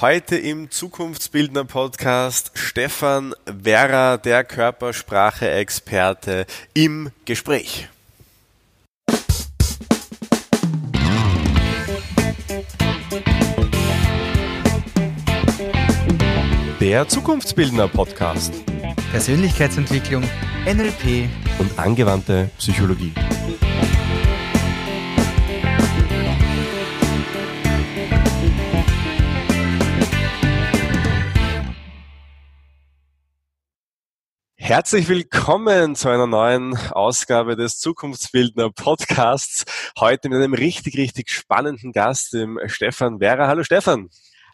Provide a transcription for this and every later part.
Heute im Zukunftsbildner Podcast Stefan Werra, der Körpersprache-Experte im Gespräch. Der Zukunftsbildner Podcast. Persönlichkeitsentwicklung, NLP und angewandte Psychologie. Herzlich willkommen zu einer neuen Ausgabe des Zukunftsbildner Podcasts. Heute mit einem richtig, richtig spannenden Gast, dem Stefan Werra. Hallo Stefan.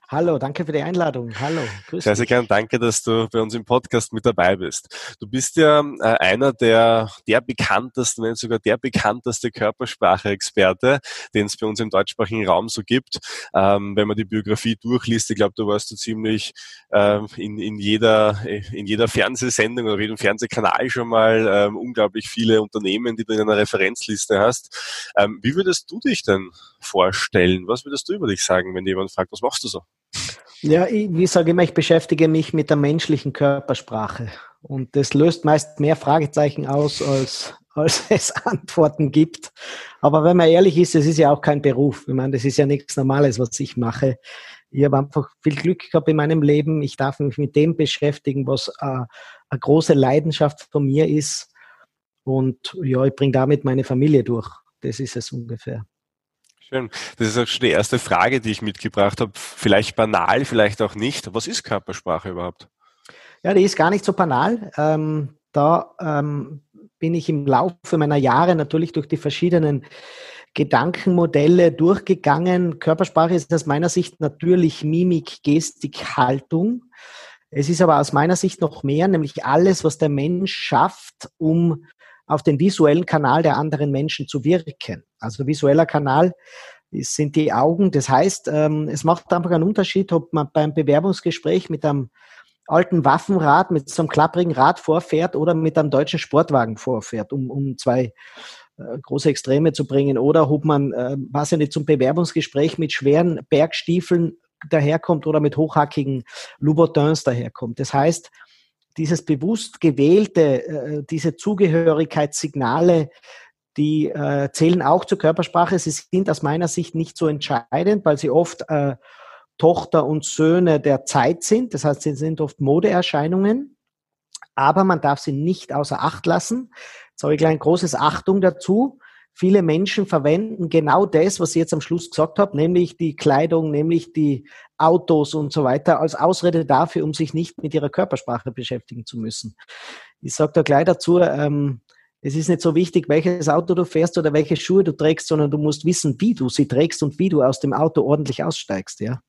Hallo, danke für die Einladung. Hallo, grüß Sehr, sehr gern. Danke, dass du bei uns im Podcast mit dabei bist. Du bist ja äh, einer der, der bekanntesten, wenn sogar der bekannteste Körpersprache-Experte, den es bei uns im deutschsprachigen Raum so gibt. Ähm, wenn man die Biografie durchliest, ich glaube, du warst du ziemlich ähm, in, in, jeder, in jeder Fernsehsendung oder jedem Fernsehkanal schon mal ähm, unglaublich viele Unternehmen, die du in einer Referenzliste hast. Ähm, wie würdest du dich denn vorstellen? Was würdest du über dich sagen, wenn jemand fragt, was machst du so? Ja, ich, wie sage immer, ich beschäftige mich mit der menschlichen Körpersprache. Und das löst meist mehr Fragezeichen aus, als, als es Antworten gibt. Aber wenn man ehrlich ist, es ist ja auch kein Beruf. Ich meine, das ist ja nichts Normales, was ich mache. Ich habe einfach viel Glück gehabt in meinem Leben. Ich darf mich mit dem beschäftigen, was äh, eine große Leidenschaft von mir ist. Und ja, ich bringe damit meine Familie durch. Das ist es ungefähr. Schön. Das ist auch schon die erste Frage, die ich mitgebracht habe. Vielleicht banal, vielleicht auch nicht. Was ist Körpersprache überhaupt? Ja, die ist gar nicht so banal. Ähm, da ähm, bin ich im Laufe meiner Jahre natürlich durch die verschiedenen Gedankenmodelle durchgegangen. Körpersprache ist aus meiner Sicht natürlich Mimik, Gestik, Haltung. Es ist aber aus meiner Sicht noch mehr, nämlich alles, was der Mensch schafft, um auf den visuellen Kanal der anderen Menschen zu wirken. Also visueller Kanal sind die Augen. Das heißt, ähm, es macht einfach einen Unterschied, ob man beim Bewerbungsgespräch mit einem alten Waffenrad, mit so einem klapprigen Rad vorfährt oder mit einem deutschen Sportwagen vorfährt, um, um zwei äh, große Extreme zu bringen. Oder ob man, äh, was ja nicht, zum Bewerbungsgespräch mit schweren Bergstiefeln daherkommt oder mit hochhackigen Louboutins daherkommt. Das heißt, dieses bewusst gewählte, äh, diese Zugehörigkeitssignale, die äh, zählen auch zur Körpersprache. Sie sind aus meiner Sicht nicht so entscheidend, weil sie oft äh, Tochter und Söhne der Zeit sind. Das heißt, sie sind oft Modeerscheinungen. Aber man darf sie nicht außer Acht lassen. Jetzt habe ich gleich ein großes Achtung dazu. Viele Menschen verwenden genau das, was ich jetzt am Schluss gesagt habe, nämlich die Kleidung, nämlich die Autos und so weiter, als Ausrede dafür, um sich nicht mit ihrer Körpersprache beschäftigen zu müssen. Ich sage da gleich dazu, ähm, es ist nicht so wichtig, welches Auto du fährst oder welche Schuhe du trägst, sondern du musst wissen, wie du sie trägst und wie du aus dem Auto ordentlich aussteigst, ja.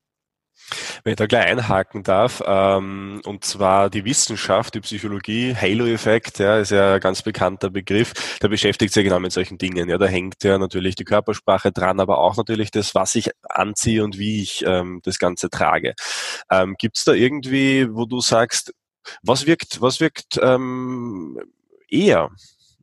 Wenn ich da gleich einhaken darf, ähm, und zwar die Wissenschaft, die Psychologie, Halo-Effekt, ja, ist ja ein ganz bekannter Begriff, der beschäftigt sich ja genau mit solchen Dingen. Ja, da hängt ja natürlich die Körpersprache dran, aber auch natürlich das, was ich anziehe und wie ich ähm, das Ganze trage. Ähm, Gibt es da irgendwie, wo du sagst, was wirkt, was wirkt ähm, eher?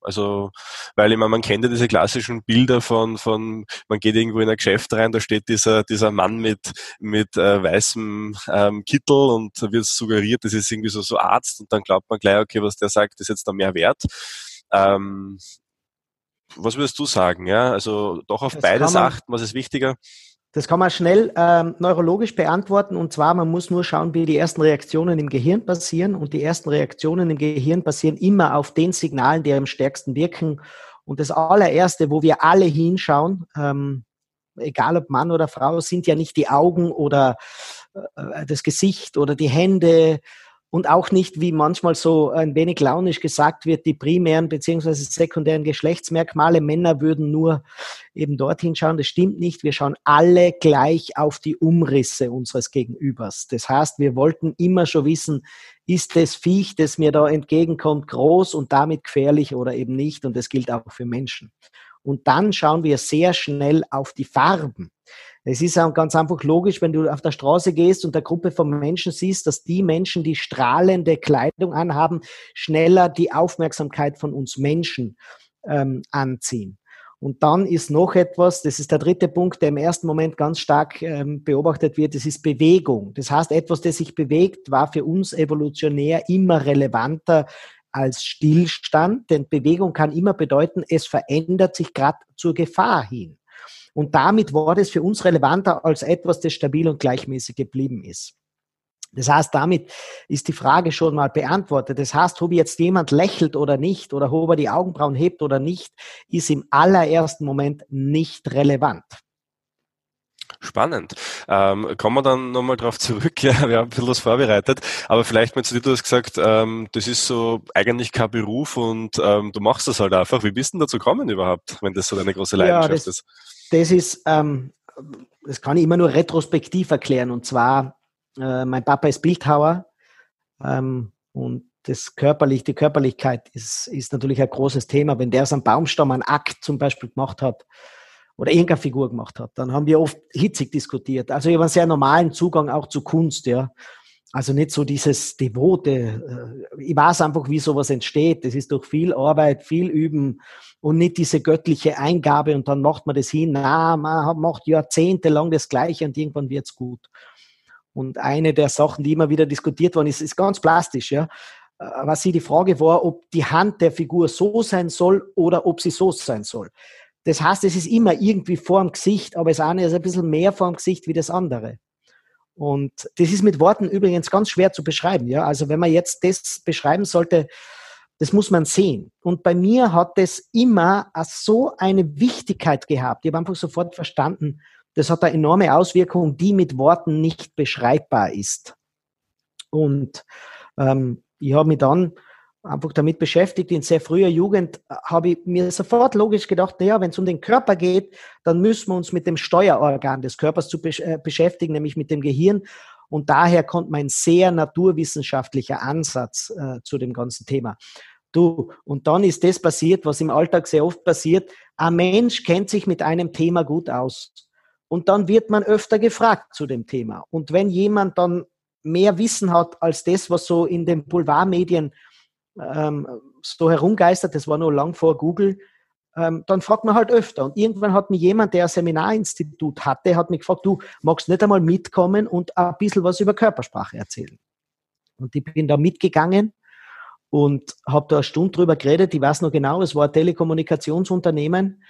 Also, weil ich meine, man kennt ja diese klassischen Bilder von, von, man geht irgendwo in ein Geschäft rein, da steht dieser, dieser Mann mit, mit äh, weißem ähm, Kittel und da wird suggeriert, das ist irgendwie so, so Arzt und dann glaubt man gleich, okay, was der sagt, ist jetzt da mehr wert. Ähm, was würdest du sagen? Ja, also doch auf das beides achten, was ist wichtiger? Das kann man schnell ähm, neurologisch beantworten und zwar, man muss nur schauen, wie die ersten Reaktionen im Gehirn passieren und die ersten Reaktionen im Gehirn passieren immer auf den Signalen, die am stärksten wirken. Und das allererste, wo wir alle hinschauen, ähm, egal ob Mann oder Frau, sind ja nicht die Augen oder äh, das Gesicht oder die Hände und auch nicht, wie manchmal so ein wenig launisch gesagt wird, die primären beziehungsweise sekundären Geschlechtsmerkmale. Männer würden nur eben dorthin schauen. Das stimmt nicht. Wir schauen alle gleich auf die Umrisse unseres Gegenübers. Das heißt, wir wollten immer schon wissen, ist das Viech, das mir da entgegenkommt, groß und damit gefährlich oder eben nicht. Und das gilt auch für Menschen. Und dann schauen wir sehr schnell auf die Farben. Es ist auch ganz einfach logisch, wenn du auf der Straße gehst und der Gruppe von Menschen siehst, dass die Menschen, die strahlende Kleidung anhaben, schneller die Aufmerksamkeit von uns Menschen ähm, anziehen. Und dann ist noch etwas, das ist der dritte Punkt, der im ersten Moment ganz stark ähm, beobachtet wird, das ist Bewegung. Das heißt, etwas, das sich bewegt, war für uns evolutionär immer relevanter als Stillstand, denn Bewegung kann immer bedeuten, es verändert sich gerade zur Gefahr hin. Und damit war das für uns relevanter als etwas, das stabil und gleichmäßig geblieben ist. Das heißt, damit ist die Frage schon mal beantwortet. Das heißt, ob jetzt jemand lächelt oder nicht oder ob er die Augenbrauen hebt oder nicht, ist im allerersten Moment nicht relevant. Spannend. Ähm, kommen wir dann nochmal drauf zurück. Ja, wir haben ein bisschen was vorbereitet. Aber vielleicht mal zu dir, du hast gesagt, ähm, das ist so eigentlich kein Beruf und ähm, du machst das halt einfach. Wie bist du denn dazu gekommen überhaupt, wenn das so deine große Leidenschaft ja, das, ist? Das ist, ähm, das kann ich immer nur retrospektiv erklären. Und zwar äh, mein Papa ist Bildhauer ähm, und das körperlich, die Körperlichkeit ist, ist natürlich ein großes Thema. Wenn der so einen Baumstamm, einen Akt zum Beispiel gemacht hat oder irgendeine Figur gemacht hat, dann haben wir oft hitzig diskutiert. Also ich habe einen sehr normalen Zugang auch zu Kunst, ja. Also nicht so dieses Devote. Äh, ich weiß einfach, wie sowas entsteht. Das ist durch viel Arbeit, viel Üben und nicht diese göttliche Eingabe und dann macht man das hin. Na, man macht jahrzehntelang das Gleiche und irgendwann wird's gut. Und eine der Sachen, die immer wieder diskutiert worden ist, ist ganz plastisch, ja. Äh, was sie die Frage war, ob die Hand der Figur so sein soll oder ob sie so sein soll. Das heißt, es ist immer irgendwie vor dem Gesicht, aber das eine ist ein bisschen mehr vor dem Gesicht wie das andere. Und das ist mit Worten übrigens ganz schwer zu beschreiben. Ja? Also wenn man jetzt das beschreiben sollte, das muss man sehen. Und bei mir hat das immer so eine Wichtigkeit gehabt. Ich habe einfach sofort verstanden, das hat eine enorme Auswirkung, die mit Worten nicht beschreibbar ist. Und ähm, ich habe mich dann einfach damit beschäftigt. In sehr früher Jugend habe ich mir sofort logisch gedacht, naja, wenn es um den Körper geht, dann müssen wir uns mit dem Steuerorgan des Körpers zu besch äh, beschäftigen, nämlich mit dem Gehirn. Und daher kommt mein sehr naturwissenschaftlicher Ansatz äh, zu dem ganzen Thema. Du, und dann ist das passiert, was im Alltag sehr oft passiert. Ein Mensch kennt sich mit einem Thema gut aus. Und dann wird man öfter gefragt zu dem Thema. Und wenn jemand dann mehr Wissen hat als das, was so in den Boulevardmedien ähm, so herumgeistert, das war noch lang vor Google, ähm, dann fragt man halt öfter. Und irgendwann hat mir jemand, der ein Seminarinstitut hatte, hat mich gefragt, du magst nicht einmal mitkommen und ein bisschen was über Körpersprache erzählen. Und ich bin da mitgegangen und habe da eine Stunde drüber geredet. Ich weiß noch genau, es war ein Telekommunikationsunternehmen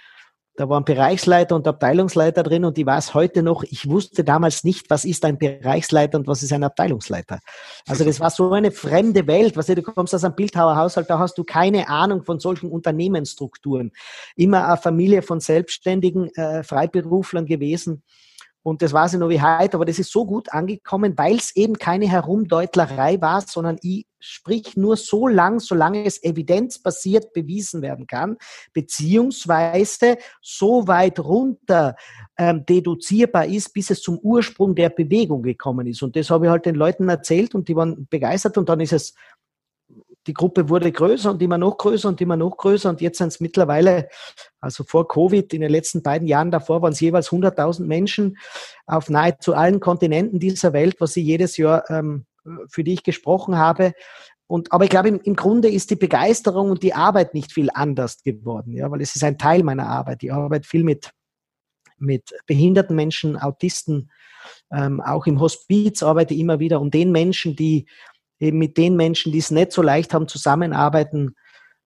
da waren Bereichsleiter und Abteilungsleiter drin und ich weiß heute noch, ich wusste damals nicht, was ist ein Bereichsleiter und was ist ein Abteilungsleiter. Also das war so eine fremde Welt. Was du kommst aus einem Bildhauerhaushalt, da hast du keine Ahnung von solchen Unternehmensstrukturen. Immer eine Familie von selbstständigen äh, Freiberuflern gewesen. Und das war sie noch wie heute, aber das ist so gut angekommen, weil es eben keine Herumdeutlerei war, sondern ich sprich nur so lang, solange es evidenzbasiert bewiesen werden kann, beziehungsweise so weit runter ähm, deduzierbar ist, bis es zum Ursprung der Bewegung gekommen ist. Und das habe ich halt den Leuten erzählt und die waren begeistert und dann ist es die Gruppe wurde größer und immer noch größer und immer noch größer und jetzt sind es mittlerweile, also vor Covid, in den letzten beiden Jahren davor waren es jeweils 100.000 Menschen auf nahezu allen Kontinenten dieser Welt, was ich jedes Jahr ähm, für die ich gesprochen habe. Und, aber ich glaube, im, im Grunde ist die Begeisterung und die Arbeit nicht viel anders geworden, ja, weil es ist ein Teil meiner Arbeit. Ich arbeite viel mit, mit behinderten Menschen, Autisten, ähm, auch im Hospiz arbeite ich immer wieder um den Menschen, die eben mit den Menschen, die es nicht so leicht haben, zusammenarbeiten,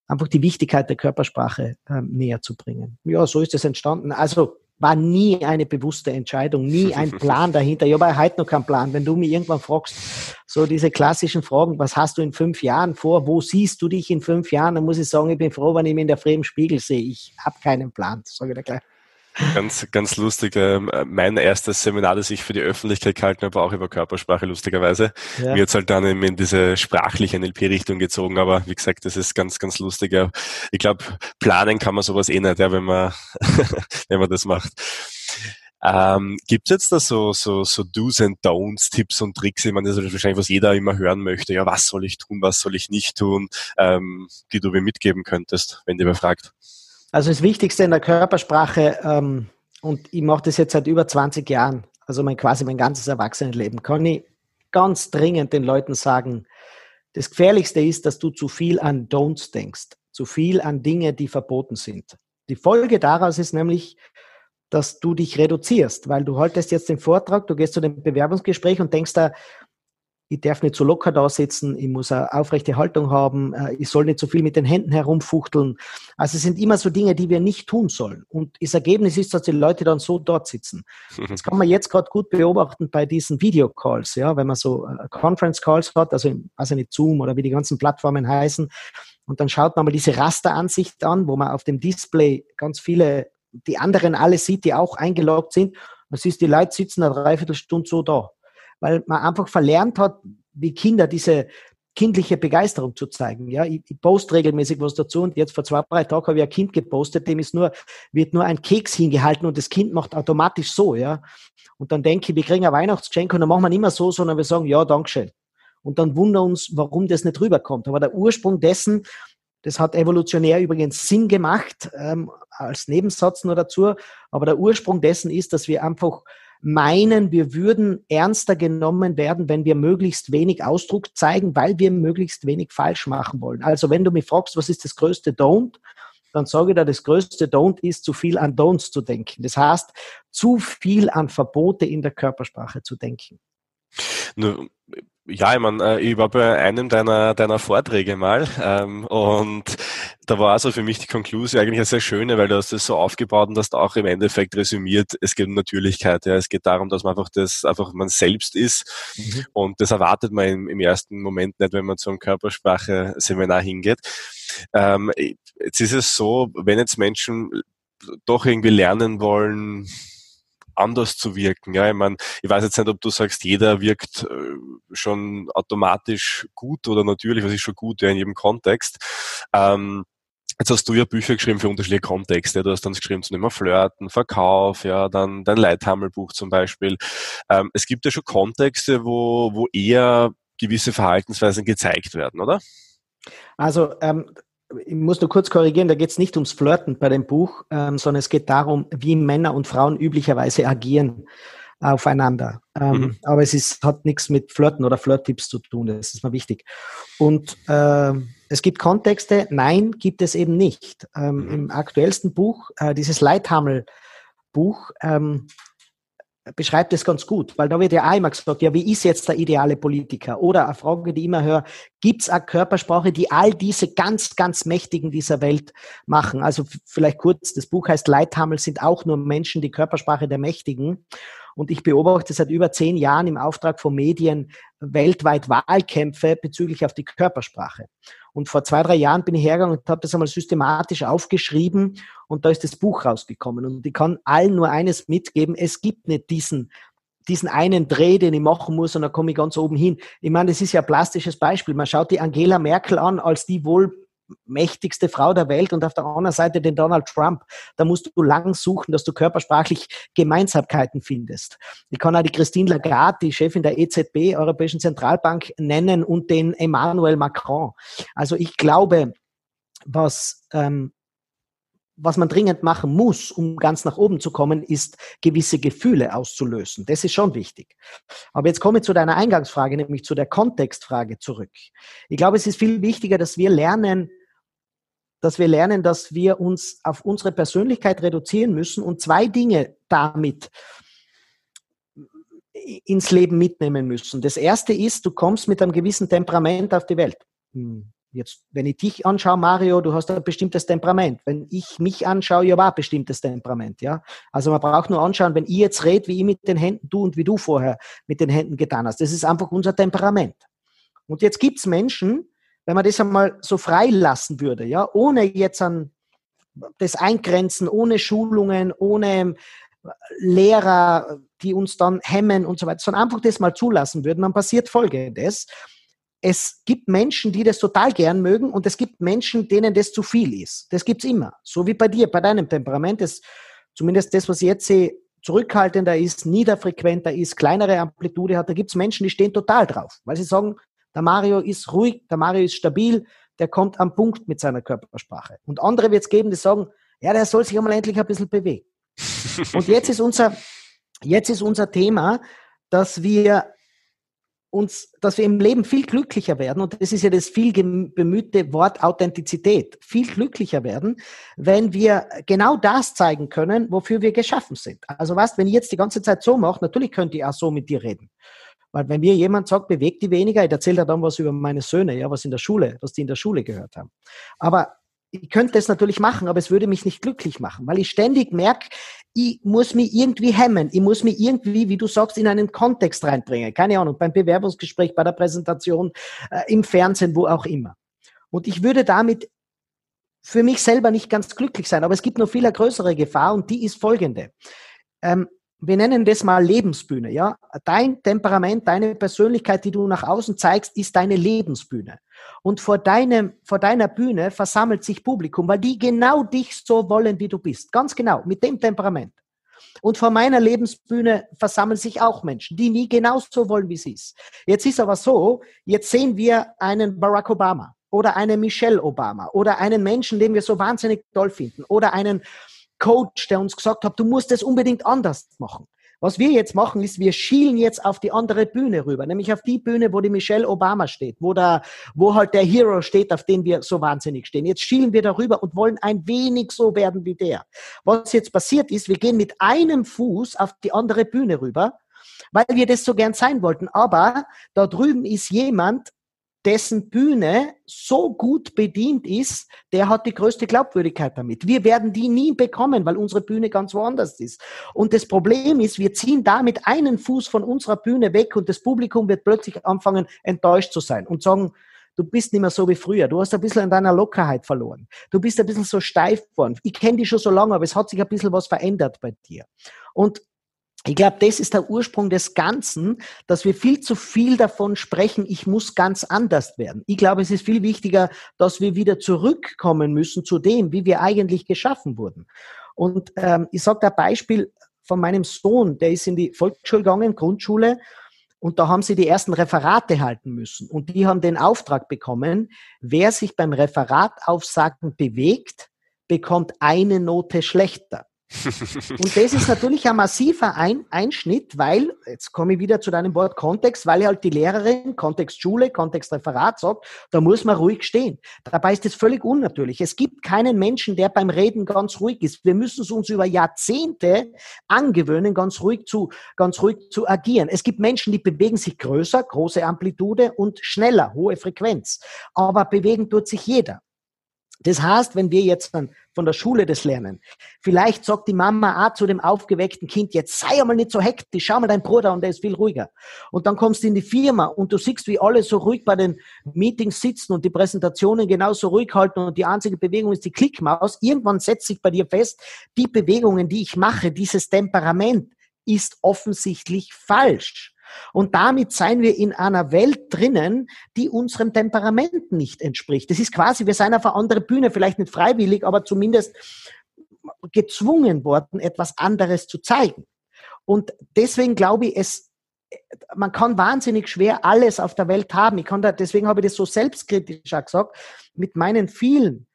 einfach die Wichtigkeit der Körpersprache ähm, näher zu bringen. Ja, so ist es entstanden. Also war nie eine bewusste Entscheidung, nie ein Plan dahinter. Ich habe heute noch keinen Plan. Wenn du mich irgendwann fragst, so diese klassischen Fragen, was hast du in fünf Jahren vor? Wo siehst du dich in fünf Jahren? Dann muss ich sagen, ich bin froh, wenn ich mich in der fremden Spiegel sehe. Ich habe keinen Plan, sage ich dir gleich. Ganz, ganz lustig. Ähm, mein erstes Seminar, das ich für die Öffentlichkeit gehalten habe, war auch über Körpersprache, lustigerweise. Ja. Mir jetzt halt dann in diese sprachliche NLP-Richtung gezogen, aber wie gesagt, das ist ganz, ganz lustig. Ich glaube, planen kann man sowas eh nicht, ja, wenn man, wenn man das macht. Ähm, Gibt es jetzt da so, so, so Do's and Don'ts, Tipps und Tricks? Ich meine, das ist wahrscheinlich, was jeder immer hören möchte. Ja, was soll ich tun, was soll ich nicht tun, ähm, die du mir mitgeben könntest, wenn dir fragt. Also das Wichtigste in der Körpersprache, ähm, und ich mache das jetzt seit über 20 Jahren, also mein, quasi mein ganzes Erwachsenenleben, kann ich ganz dringend den Leuten sagen, das Gefährlichste ist, dass du zu viel an Don'ts denkst, zu viel an Dinge, die verboten sind. Die Folge daraus ist nämlich, dass du dich reduzierst, weil du haltest jetzt den Vortrag, du gehst zu dem Bewerbungsgespräch und denkst da, ich darf nicht so locker da sitzen, ich muss eine aufrechte Haltung haben, äh, ich soll nicht so viel mit den Händen herumfuchteln. Also es sind immer so Dinge, die wir nicht tun sollen. Und das Ergebnis ist, dass die Leute dann so dort sitzen. Das kann man jetzt gerade gut beobachten bei diesen Videocalls, ja, wenn man so äh, Conference Calls hat, also, also nicht Zoom oder wie die ganzen Plattformen heißen. Und dann schaut man mal diese Rasteransicht an, wo man auf dem Display ganz viele, die anderen alle sieht, die auch eingeloggt sind. Man sieht, die Leute sitzen eine Dreiviertelstunde so da weil man einfach verlernt hat, wie Kinder diese kindliche Begeisterung zu zeigen. Ja, ich, ich poste regelmäßig was dazu und jetzt vor zwei, drei Tagen habe ich ein Kind gepostet, dem ist nur, wird nur ein Keks hingehalten und das Kind macht automatisch so, ja. Und dann denke ich, wir kriegen ein Weihnachtsgeschenk und dann machen wir nicht mehr so, sondern wir sagen, ja, Dankeschön. Und dann wundern uns, warum das nicht rüberkommt. Aber der Ursprung dessen, das hat evolutionär übrigens Sinn gemacht, ähm, als Nebensatz nur dazu, aber der Ursprung dessen ist, dass wir einfach meinen, wir würden ernster genommen werden, wenn wir möglichst wenig Ausdruck zeigen, weil wir möglichst wenig falsch machen wollen. Also wenn du mich fragst, was ist das größte Don't, dann sage ich dir, das größte Don't ist, zu viel an Don'ts zu denken. Das heißt, zu viel an Verbote in der Körpersprache zu denken. Ja, ich meine, ich war bei einem deiner, deiner Vorträge mal ähm, und da war also für mich die Konklusion eigentlich eine sehr schöne, weil du hast das so aufgebaut und hast auch im Endeffekt resümiert, es geht um Natürlichkeit, ja, es geht darum, dass man einfach das, einfach man selbst ist mhm. und das erwartet man im, im, ersten Moment nicht, wenn man zu einem Körpersprache-Seminar hingeht. Ähm, jetzt ist es so, wenn jetzt Menschen doch irgendwie lernen wollen, anders zu wirken. Ja, ich meine, ich weiß jetzt nicht, ob du sagst, jeder wirkt äh, schon automatisch gut oder natürlich, was ist schon gut ja, in jedem Kontext. Ähm, Jetzt hast du ja Bücher geschrieben für unterschiedliche Kontexte. Du hast dann geschrieben zum Thema Flirten, Verkauf, ja, dann dein Leithammelbuch zum Beispiel. Ähm, es gibt ja schon Kontexte, wo, wo eher gewisse Verhaltensweisen gezeigt werden, oder? Also ähm, ich muss nur kurz korrigieren, da geht es nicht ums Flirten bei dem Buch, ähm, sondern es geht darum, wie Männer und Frauen üblicherweise agieren aufeinander. Ähm, mhm. Aber es ist, hat nichts mit Flirten oder Flirttipps zu tun, das ist mal wichtig. Und äh, es gibt Kontexte, nein, gibt es eben nicht. Ähm, mhm. Im aktuellsten Buch, äh, dieses Leithammel-Buch, ähm, beschreibt es ganz gut, weil da wird ja immer gesagt, ja, wie ist jetzt der ideale Politiker? Oder eine Frage, die ich immer höre, gibt es eine Körpersprache, die all diese ganz, ganz Mächtigen dieser Welt machen? Also vielleicht kurz, das Buch heißt Leithammel sind auch nur Menschen, die Körpersprache der Mächtigen. Und ich beobachte seit über zehn Jahren im Auftrag von Medien weltweit Wahlkämpfe bezüglich auf die Körpersprache. Und vor zwei, drei Jahren bin ich hergegangen und habe das einmal systematisch aufgeschrieben und da ist das Buch rausgekommen. Und ich kann allen nur eines mitgeben, es gibt nicht diesen diesen einen Dreh, den ich machen muss und dann komme ich ganz oben hin. Ich meine, das ist ja ein plastisches Beispiel. Man schaut die Angela Merkel an als die wohl mächtigste Frau der Welt und auf der anderen Seite den Donald Trump. Da musst du lang suchen, dass du körpersprachlich Gemeinsamkeiten findest. Ich kann auch die Christine Lagarde, die Chefin der EZB, Europäischen Zentralbank, nennen und den Emmanuel Macron. Also ich glaube, was ähm, was man dringend machen muss, um ganz nach oben zu kommen, ist gewisse Gefühle auszulösen. Das ist schon wichtig. Aber jetzt komme ich zu deiner Eingangsfrage, nämlich zu der Kontextfrage zurück. Ich glaube, es ist viel wichtiger, dass wir lernen, dass wir lernen, dass wir uns auf unsere Persönlichkeit reduzieren müssen und zwei Dinge damit ins Leben mitnehmen müssen. Das erste ist, du kommst mit einem gewissen Temperament auf die Welt. Hm, jetzt, wenn ich dich anschaue, Mario, du hast ein bestimmtes Temperament. Wenn ich mich anschaue, ja, war ein bestimmtes Temperament, ja. Also man braucht nur anschauen, wenn ich jetzt rede, wie ich mit den Händen du und wie du vorher mit den Händen getan hast. Das ist einfach unser Temperament. Und jetzt gibt's Menschen, wenn man das einmal so freilassen würde, ja, ohne jetzt an das Eingrenzen, ohne Schulungen, ohne Lehrer, die uns dann hemmen und so weiter, sondern einfach das mal zulassen würden, dann passiert Folgendes. Es gibt Menschen, die das total gern mögen und es gibt Menschen, denen das zu viel ist. Das gibt's immer. So wie bei dir, bei deinem Temperament. Das, zumindest das, was ich jetzt sehe, zurückhaltender ist, niederfrequenter ist, kleinere Amplitude hat. Da gibt's Menschen, die stehen total drauf, weil sie sagen, der Mario ist ruhig, der Mario ist stabil, der kommt am Punkt mit seiner Körpersprache. Und andere wird es geben, die sagen, ja, der soll sich einmal endlich ein bisschen bewegen. Und jetzt ist unser, jetzt ist unser Thema, dass wir uns, dass wir im Leben viel glücklicher werden, und das ist ja das viel bemühte Wort Authentizität, viel glücklicher werden, wenn wir genau das zeigen können, wofür wir geschaffen sind. Also was, wenn ich jetzt die ganze Zeit so mache, natürlich könnte ich auch so mit dir reden. Weil wenn mir jemand sagt, bewegt die weniger, ich erzähle dann was über meine Söhne, ja, was in der Schule, was die in der Schule gehört haben. Aber ich könnte es natürlich machen, aber es würde mich nicht glücklich machen, weil ich ständig merke, ich muss mich irgendwie hemmen, ich muss mich irgendwie, wie du sagst, in einen Kontext reinbringen. Keine Ahnung, beim Bewerbungsgespräch, bei der Präsentation, äh, im Fernsehen, wo auch immer. Und ich würde damit für mich selber nicht ganz glücklich sein, aber es gibt noch viel größere Gefahr und die ist folgende. Ähm, wir nennen das mal Lebensbühne, ja. Dein Temperament, deine Persönlichkeit, die du nach außen zeigst, ist deine Lebensbühne. Und vor deinem, vor deiner Bühne versammelt sich Publikum, weil die genau dich so wollen, wie du bist. Ganz genau, mit dem Temperament. Und vor meiner Lebensbühne versammeln sich auch Menschen, die nie genauso wollen, wie sie ist. Jetzt ist aber so, jetzt sehen wir einen Barack Obama oder einen Michelle Obama oder einen Menschen, den wir so wahnsinnig toll finden oder einen Coach, der uns gesagt hat, du musst es unbedingt anders machen. Was wir jetzt machen, ist, wir schielen jetzt auf die andere Bühne rüber, nämlich auf die Bühne, wo die Michelle Obama steht, wo da, wo halt der Hero steht, auf den wir so wahnsinnig stehen. Jetzt schielen wir darüber und wollen ein wenig so werden wie der. Was jetzt passiert ist, wir gehen mit einem Fuß auf die andere Bühne rüber, weil wir das so gern sein wollten. Aber da drüben ist jemand, dessen Bühne so gut bedient ist, der hat die größte Glaubwürdigkeit damit. Wir werden die nie bekommen, weil unsere Bühne ganz woanders ist. Und das Problem ist, wir ziehen damit einen Fuß von unserer Bühne weg und das Publikum wird plötzlich anfangen, enttäuscht zu sein und sagen, du bist nicht mehr so wie früher. Du hast ein bisschen an deiner Lockerheit verloren. Du bist ein bisschen so steif geworden. Ich kenne dich schon so lange, aber es hat sich ein bisschen was verändert bei dir. Und ich glaube, das ist der Ursprung des Ganzen, dass wir viel zu viel davon sprechen, ich muss ganz anders werden. Ich glaube, es ist viel wichtiger, dass wir wieder zurückkommen müssen zu dem, wie wir eigentlich geschaffen wurden. Und ähm, ich sage da Beispiel von meinem Sohn, der ist in die Volksschule gegangen, Grundschule, und da haben sie die ersten Referate halten müssen. Und die haben den Auftrag bekommen, wer sich beim Referataufsagen bewegt, bekommt eine Note schlechter. Und das ist natürlich ein massiver ein Einschnitt, weil, jetzt komme ich wieder zu deinem Wort Kontext, weil halt die Lehrerin, Kontext Schule, Kontext Referat sagt, da muss man ruhig stehen. Dabei ist das völlig unnatürlich. Es gibt keinen Menschen, der beim Reden ganz ruhig ist. Wir müssen es uns über Jahrzehnte angewöhnen, ganz ruhig zu, ganz ruhig zu agieren. Es gibt Menschen, die bewegen sich größer, große Amplitude und schneller, hohe Frequenz. Aber bewegen tut sich jeder. Das heißt, wenn wir jetzt dann von der Schule das lernen, vielleicht sagt die Mama auch zu dem aufgeweckten Kind, jetzt sei einmal nicht so hektisch, schau mal dein Bruder und der ist viel ruhiger. Und dann kommst du in die Firma und du siehst, wie alle so ruhig bei den Meetings sitzen und die Präsentationen genauso ruhig halten und die einzige Bewegung ist die Klickmaus. Irgendwann setzt sich bei dir fest, die Bewegungen, die ich mache, dieses Temperament ist offensichtlich falsch. Und damit seien wir in einer Welt drinnen, die unserem Temperament nicht entspricht. Das ist quasi, wir seien auf einer anderen Bühne, vielleicht nicht freiwillig, aber zumindest gezwungen worden, etwas anderes zu zeigen. Und deswegen glaube ich, es, man kann wahnsinnig schwer alles auf der Welt haben. Ich kann da, deswegen habe ich das so selbstkritisch gesagt. Mit meinen vielen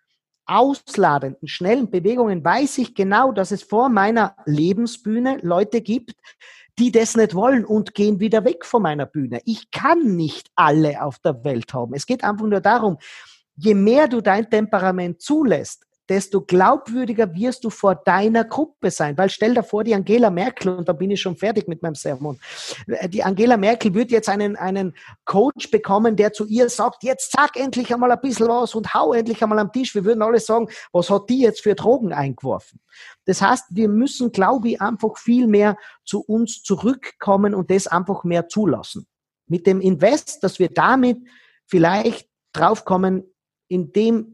ausladenden, schnellen Bewegungen weiß ich genau, dass es vor meiner Lebensbühne Leute gibt, die das nicht wollen und gehen wieder weg von meiner Bühne. Ich kann nicht alle auf der Welt haben. Es geht einfach nur darum, je mehr du dein Temperament zulässt, desto glaubwürdiger wirst du vor deiner Gruppe sein. Weil stell dir vor, die Angela Merkel, und da bin ich schon fertig mit meinem Sermon, die Angela Merkel wird jetzt einen, einen Coach bekommen, der zu ihr sagt, jetzt sag endlich einmal ein bisschen was und hau endlich einmal am Tisch. Wir würden alle sagen, was hat die jetzt für Drogen eingeworfen? Das heißt, wir müssen, glaube ich, einfach viel mehr zu uns zurückkommen und das einfach mehr zulassen. Mit dem Invest, dass wir damit vielleicht draufkommen, in dem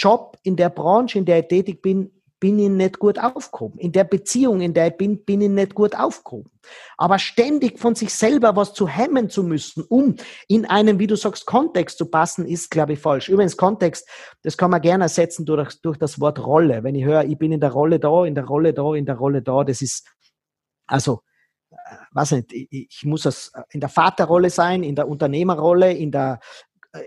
Job, in der Branche, in der ich tätig bin, bin ich nicht gut aufgehoben. In der Beziehung, in der ich bin, bin ich nicht gut aufgehoben. Aber ständig von sich selber was zu hemmen zu müssen, um in einem, wie du sagst, Kontext zu passen, ist, glaube ich, falsch. Übrigens, Kontext, das kann man gerne ersetzen durch, durch das Wort Rolle. Wenn ich höre, ich bin in der Rolle da, in der Rolle da, in der Rolle da, das ist, also, äh, weiß nicht, ich, ich muss das in der Vaterrolle sein, in der Unternehmerrolle, in der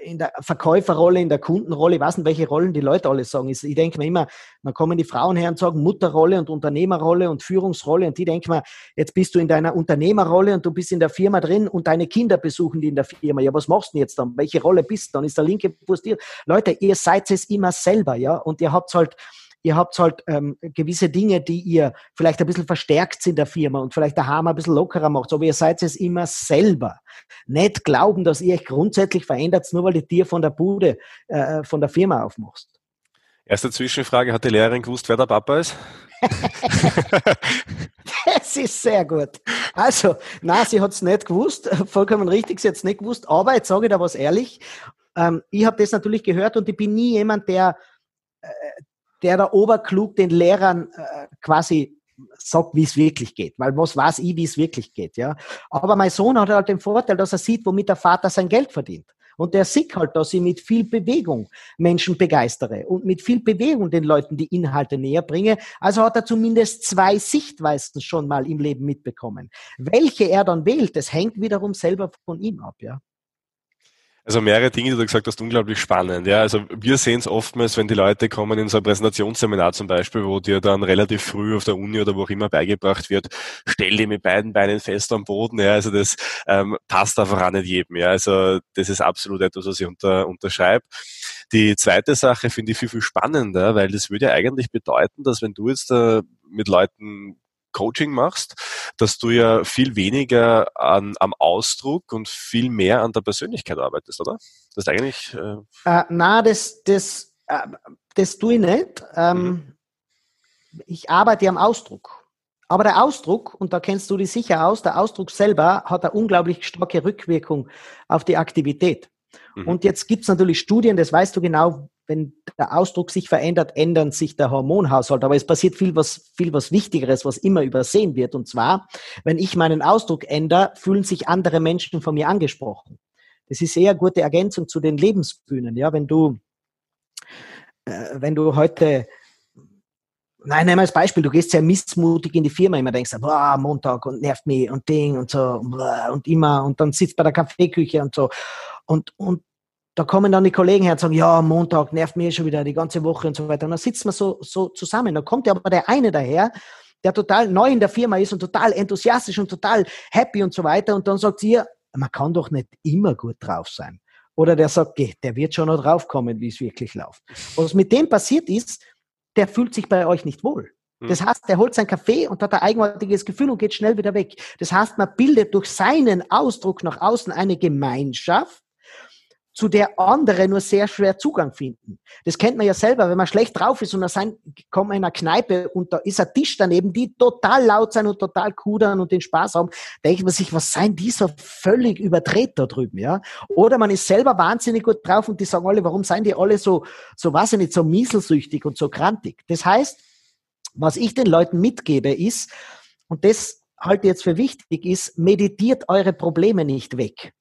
in der Verkäuferrolle, in der Kundenrolle, ich weiß nicht, welche Rollen die Leute alle sagen. Ich denke mir immer, dann kommen die Frauen her und sagen Mutterrolle und Unternehmerrolle und Führungsrolle und die denken mir, jetzt bist du in deiner Unternehmerrolle und du bist in der Firma drin und deine Kinder besuchen die in der Firma. Ja, was machst du denn jetzt dann? Welche Rolle bist du? Dann ist der linke postiert. Leute, ihr seid es immer selber, ja, und ihr habt halt ihr habt halt ähm, gewisse Dinge, die ihr vielleicht ein bisschen verstärkt in der Firma und vielleicht daheim ein bisschen lockerer macht, aber ihr seid es immer selber. Nicht glauben, dass ihr euch grundsätzlich verändert, nur weil du dir von der Bude, äh, von der Firma aufmachst. Erste Zwischenfrage, hat die Lehrerin gewusst, wer der Papa ist? das ist sehr gut. Also, na, sie hat es nicht gewusst, vollkommen richtig, sie hat es nicht gewusst, aber jetzt sage ich da was ehrlich, ähm, ich habe das natürlich gehört und ich bin nie jemand, der, äh, der da oberklug den Lehrern äh, quasi sagt, wie es wirklich geht. Weil was weiß ich, wie es wirklich geht, ja. Aber mein Sohn hat halt den Vorteil, dass er sieht, womit der Vater sein Geld verdient. Und der sieht halt, dass ich mit viel Bewegung Menschen begeistere und mit viel Bewegung den Leuten die Inhalte näher bringe. Also hat er zumindest zwei Sichtweisen schon mal im Leben mitbekommen. Welche er dann wählt, das hängt wiederum selber von ihm ab, ja. Also mehrere Dinge, die du gesagt hast, unglaublich spannend. Ja, also wir sehen es oftmals, wenn die Leute kommen in so ein Präsentationsseminar zum Beispiel, wo dir dann relativ früh auf der Uni oder wo auch immer beigebracht wird, stell dich mit beiden Beinen fest am Boden. Ja, also das ähm, passt einfach auch nicht jedem. Ja, also das ist absolut etwas, was ich unter, unterschreibe. Die zweite Sache finde ich viel, viel spannender, weil das würde ja eigentlich bedeuten, dass wenn du jetzt äh, mit Leuten Coaching machst, dass du ja viel weniger an, am Ausdruck und viel mehr an der Persönlichkeit arbeitest, oder? Das ist eigentlich. Äh, äh na, das, das, äh, das tue ich nicht. Ähm, mhm. Ich arbeite am Ausdruck. Aber der Ausdruck, und da kennst du dich sicher aus, der Ausdruck selber hat eine unglaublich starke Rückwirkung auf die Aktivität. Mhm. Und jetzt gibt es natürlich Studien, das weißt du genau, wenn der Ausdruck sich verändert, ändert sich der Hormonhaushalt. Aber es passiert viel was, viel was Wichtigeres, was immer übersehen wird. Und zwar, wenn ich meinen Ausdruck ändere, fühlen sich andere Menschen von mir angesprochen. Das ist eher gute Ergänzung zu den Lebensbühnen. Ja, wenn du, äh, wenn du heute Nein, nehmen wir als Beispiel, du gehst sehr missmutig in die Firma, immer denkst, boah, Montag und nervt mich und Ding und so und immer und dann sitzt bei der Kaffeeküche und so und, und da kommen dann die Kollegen her und sagen, ja, Montag nervt mir schon wieder die ganze Woche und so weiter. Und dann sitzt man so, so zusammen. Da kommt ja aber der eine daher, der total neu in der Firma ist und total enthusiastisch und total happy und so weiter. Und dann sagt sie, man kann doch nicht immer gut drauf sein. Oder der sagt, der wird schon noch draufkommen, wie es wirklich läuft. Was mit dem passiert ist, der fühlt sich bei euch nicht wohl. Hm. Das heißt, der holt sein Kaffee und hat ein eigenartiges Gefühl und geht schnell wieder weg. Das heißt, man bildet durch seinen Ausdruck nach außen eine Gemeinschaft, zu der andere nur sehr schwer Zugang finden. Das kennt man ja selber, wenn man schlecht drauf ist und da sein, kommt man in einer Kneipe und da ist ein Tisch daneben, die total laut sein und total kudern und den Spaß haben, denkt man sich, was seien die so völlig überdreht da drüben, ja? Oder man ist selber wahnsinnig gut drauf und die sagen alle, warum seien die alle so, so weiß ich nicht, so mieselsüchtig und so krantig. Das heißt, was ich den Leuten mitgebe ist, und das halte ich jetzt für wichtig, ist, meditiert eure Probleme nicht weg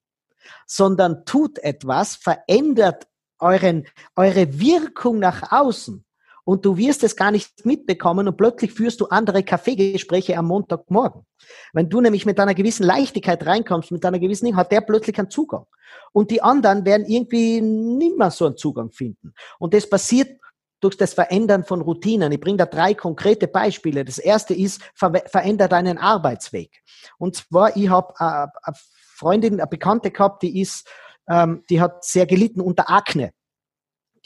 sondern tut etwas, verändert euren, eure Wirkung nach außen. Und du wirst es gar nicht mitbekommen und plötzlich führst du andere Kaffeegespräche am Montagmorgen. Wenn du nämlich mit einer gewissen Leichtigkeit reinkommst, mit einer gewissen, hat der plötzlich einen Zugang. Und die anderen werden irgendwie nicht mehr so einen Zugang finden. Und das passiert durch das Verändern von Routinen. Ich bringe da drei konkrete Beispiele. Das erste ist, ver veränder deinen Arbeitsweg. Und zwar, ich habe äh, Freundin, eine Bekannte gehabt, die ist, ähm, die hat sehr gelitten unter Akne.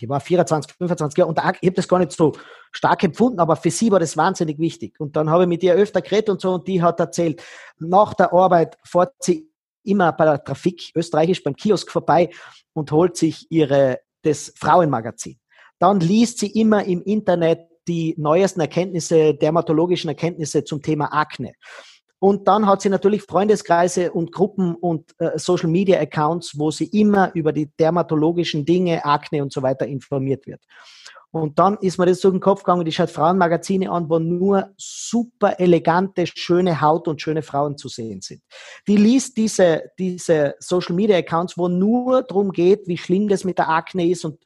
Die war 24, 25 Jahre unter Akne. Ich habe das gar nicht so stark empfunden, aber für sie war das wahnsinnig wichtig. Und dann habe ich mit ihr öfter geredet und so und die hat erzählt, nach der Arbeit fährt sie immer bei der Trafik österreichisch beim Kiosk vorbei und holt sich ihre das Frauenmagazin. Dann liest sie immer im Internet die neuesten Erkenntnisse, dermatologischen Erkenntnisse zum Thema Akne. Und dann hat sie natürlich Freundeskreise und Gruppen und äh, Social Media Accounts, wo sie immer über die dermatologischen Dinge, Akne und so weiter informiert wird. Und dann ist mir das so in den Kopf gegangen, die schaut Frauenmagazine an, wo nur super elegante, schöne Haut und schöne Frauen zu sehen sind. Die liest diese, diese Social Media Accounts, wo nur darum geht, wie schlimm das mit der Akne ist und,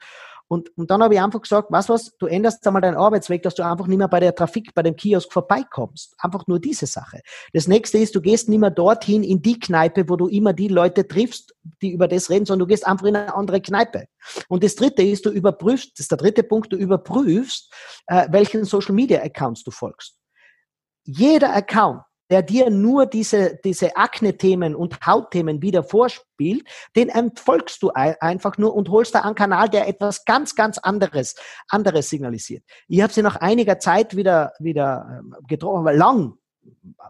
Und, und dann habe ich einfach gesagt, was was, du änderst einmal deinen Arbeitsweg, dass du einfach nicht mehr bei der Trafik, bei dem Kiosk vorbeikommst. Einfach nur diese Sache. Das nächste ist, du gehst nicht mehr dorthin in die Kneipe, wo du immer die Leute triffst, die über das reden, sondern du gehst einfach in eine andere Kneipe. Und das dritte ist, du überprüfst, das ist der dritte Punkt, du überprüfst, äh, welchen Social Media Accounts du folgst. Jeder Account, der dir nur diese, diese Akne-Themen und Hautthemen wieder vorspielt, den entfolgst du einfach nur und holst da einen Kanal, der etwas ganz, ganz anderes, anderes signalisiert. Ich habe sie nach einiger Zeit wieder, wieder ähm, getroffen, lang,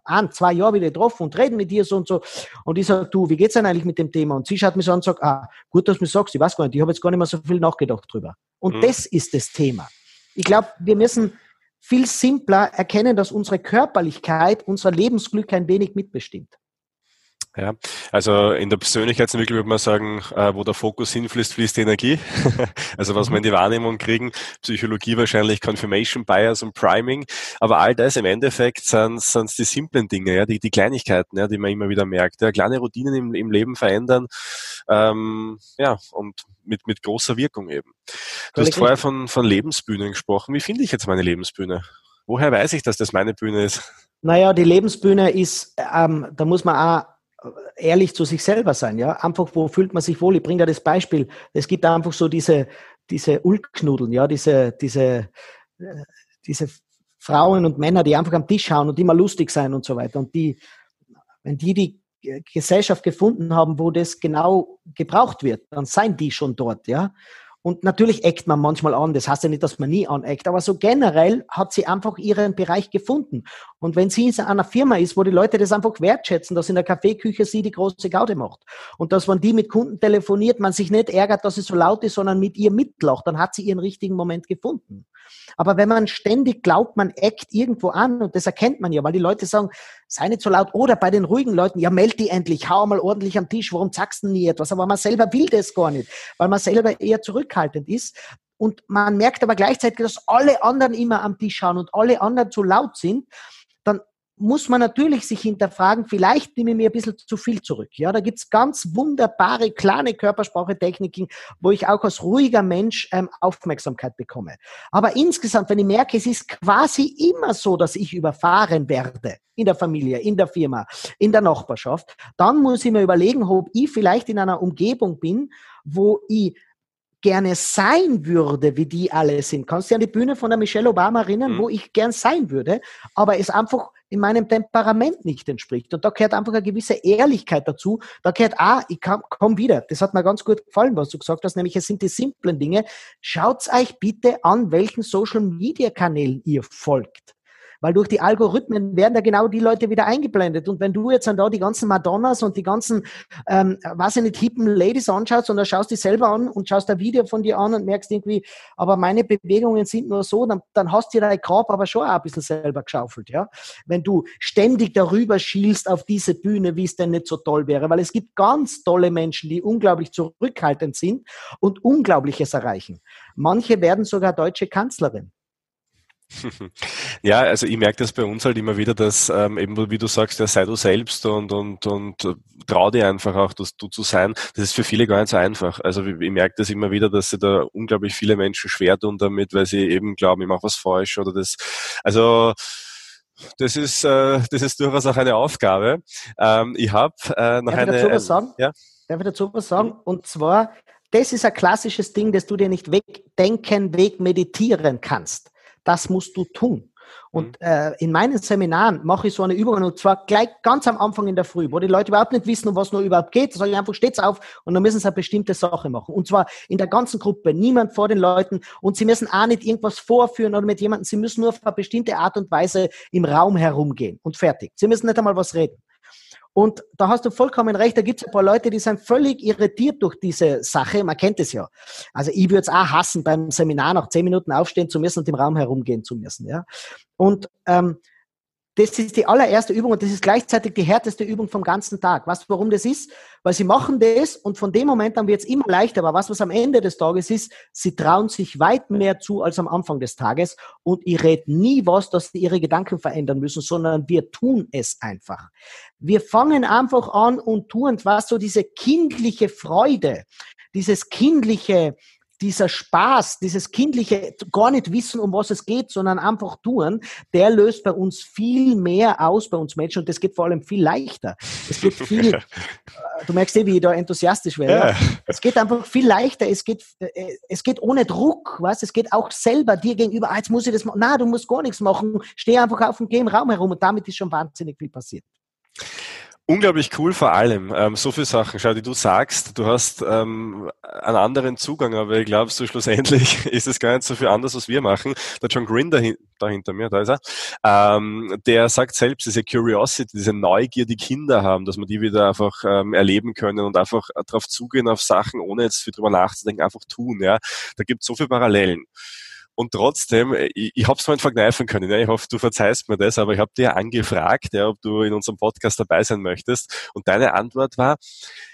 ein, zwei Jahre wieder getroffen und reden mit dir so und so. Und ich sage, du, wie geht's denn eigentlich mit dem Thema? Und sie schaut mich so an und sagt, ah, gut, dass du mir sagst, ich weiß gar nicht, ich habe jetzt gar nicht mehr so viel nachgedacht drüber. Und mhm. das ist das Thema. Ich glaube, wir müssen viel simpler erkennen, dass unsere Körperlichkeit unser Lebensglück ein wenig mitbestimmt. Ja, also in der Persönlichkeitsentwicklung würde man sagen, äh, wo der Fokus hinfließt, fließt die Energie. also was wir in die Wahrnehmung kriegen, Psychologie wahrscheinlich Confirmation Bias und Priming. Aber all das im Endeffekt sind, sind die simplen Dinge, ja, die, die Kleinigkeiten, ja, die man immer wieder merkt. Ja, kleine Routinen im, im Leben verändern, ähm, ja, und mit, mit großer Wirkung eben. Du hast vorher von, von Lebensbühnen gesprochen. Wie finde ich jetzt meine Lebensbühne? Woher weiß ich, dass das meine Bühne ist? Naja, die Lebensbühne ist, ähm, da muss man auch ehrlich zu sich selber sein, ja. Einfach, wo fühlt man sich wohl? Ich bringe da das Beispiel. Es gibt einfach so diese, diese Ulkknudeln, ja, diese, diese, äh, diese Frauen und Männer, die einfach am Tisch hauen und immer lustig sein und so weiter. Und die, wenn die die Gesellschaft gefunden haben, wo das genau gebraucht wird, dann seien die schon dort, ja. Und natürlich eckt man manchmal an. Das heißt ja nicht, dass man nie aneckt. Aber so generell hat sie einfach ihren Bereich gefunden. Und wenn sie in einer Firma ist, wo die Leute das einfach wertschätzen, dass in der Kaffeeküche sie die große Gaude macht. Und dass man die mit Kunden telefoniert, man sich nicht ärgert, dass es so laut ist, sondern mit ihr mitlacht, dann hat sie ihren richtigen Moment gefunden. Aber wenn man ständig glaubt, man eckt irgendwo an, und das erkennt man ja, weil die Leute sagen, sei nicht so laut, oder bei den ruhigen Leuten, ja, meld die endlich, hau mal ordentlich am Tisch, warum sagst du nie etwas? Aber man selber will das gar nicht, weil man selber eher zurückhaltend ist. Und man merkt aber gleichzeitig, dass alle anderen immer am Tisch schauen und alle anderen zu laut sind muss man natürlich sich hinterfragen, vielleicht nehme ich mir ein bisschen zu viel zurück. Ja, da gibt's ganz wunderbare, kleine Körpersprache-Techniken, wo ich auch als ruhiger Mensch ähm, Aufmerksamkeit bekomme. Aber insgesamt, wenn ich merke, es ist quasi immer so, dass ich überfahren werde in der Familie, in der Firma, in der Nachbarschaft, dann muss ich mir überlegen, ob ich vielleicht in einer Umgebung bin, wo ich gerne sein würde, wie die alle sind. Kannst du dich an die Bühne von der Michelle Obama erinnern, mhm. wo ich gern sein würde, aber es einfach in meinem Temperament nicht entspricht. Und da gehört einfach eine gewisse Ehrlichkeit dazu. Da gehört, ah, ich komm, komm wieder. Das hat mir ganz gut gefallen, was du gesagt hast, nämlich es sind die simplen Dinge. Schaut euch bitte an, welchen Social Media Kanälen ihr folgt. Weil durch die Algorithmen werden da genau die Leute wieder eingeblendet. Und wenn du jetzt dann da die ganzen Madonnas und die ganzen, ähm, was ich nicht, hippen Ladies anschaust und dann schaust dich selber an und schaust ein Video von dir an und merkst irgendwie, aber meine Bewegungen sind nur so, dann, dann hast du dir dein Grab aber schon auch ein bisschen selber geschaufelt, ja. Wenn du ständig darüber schielst auf diese Bühne, wie es denn nicht so toll wäre, weil es gibt ganz tolle Menschen, die unglaublich zurückhaltend sind und Unglaubliches erreichen. Manche werden sogar deutsche Kanzlerin. Ja, also ich merke das bei uns halt immer wieder, dass ähm, eben, wie du sagst, ja, sei du selbst und, und, und äh, trau dir einfach auch, dass du zu sein. Das ist für viele gar nicht so einfach. Also ich, ich merke das immer wieder, dass sie da unglaublich viele Menschen schwer tun damit, weil sie eben glauben, ich mache was falsch oder das. Also das ist, äh, das ist durchaus auch eine Aufgabe. Ähm, ich habe äh, noch Darf eine. Ich dazu was sagen? Ja? Darf ich dazu was sagen? Und zwar, das ist ein klassisches Ding, das du dir nicht wegdenken, wegmeditieren kannst. Das musst du tun. Und mhm. äh, in meinen Seminaren mache ich so eine Übung und zwar gleich ganz am Anfang in der Früh, wo die Leute überhaupt nicht wissen, um was nur überhaupt geht. Da sage ich einfach, steht's auf und dann müssen sie eine bestimmte Sache machen. Und zwar in der ganzen Gruppe, niemand vor den Leuten und sie müssen auch nicht irgendwas vorführen oder mit jemandem, sie müssen nur auf eine bestimmte Art und Weise im Raum herumgehen und fertig. Sie müssen nicht einmal was reden. Und da hast du vollkommen recht, da gibt es ein paar Leute, die sind völlig irritiert durch diese Sache. Man kennt es ja. Also ich würde es auch hassen, beim Seminar nach zehn Minuten aufstehen zu müssen und im Raum herumgehen zu müssen. Ja? Und ähm, das ist die allererste Übung und das ist gleichzeitig die härteste Übung vom ganzen Tag. Was, warum das ist? Weil sie machen das und von dem Moment an wird es immer leichter. Aber was, was am Ende des Tages ist, sie trauen sich weit mehr zu als am Anfang des Tages und ich rede nie was, dass sie ihre Gedanken verändern müssen, sondern wir tun es einfach. Wir fangen einfach an und tun was so diese kindliche Freude, dieses kindliche dieser Spaß, dieses kindliche, gar nicht wissen, um was es geht, sondern einfach tun, der löst bei uns viel mehr aus, bei uns Menschen, und das geht vor allem viel leichter. Es geht viel, äh, du merkst eh, wie ich da enthusiastisch werde. Ja. Es geht einfach viel leichter, es geht, äh, es geht ohne Druck, was? Es geht auch selber dir gegenüber, ah, jetzt muss ich das machen. Na, du musst gar nichts machen, steh einfach auf dem Game Raum herum und damit ist schon wahnsinnig viel passiert. Unglaublich cool vor allem. Ähm, so viele Sachen. Schau, die du sagst, du hast ähm, einen anderen Zugang, aber ich glaube, so schlussendlich ist es gar nicht so viel anders, was wir machen. Der John Green dahin, da hinter mir, da ist er, ähm, der sagt selbst, diese Curiosity, diese Neugier, die Kinder haben, dass man die wieder einfach ähm, erleben können und einfach darauf zugehen auf Sachen, ohne jetzt viel drüber nachzudenken, einfach tun. Ja, Da gibt es so viele Parallelen. Und trotzdem, äh, ich, ich habe es mal verkneifen können. Ja. Ich hoffe, du verzeihst mir das, aber ich habe dir angefragt, ja, ob du in unserem Podcast dabei sein möchtest. Und deine Antwort war,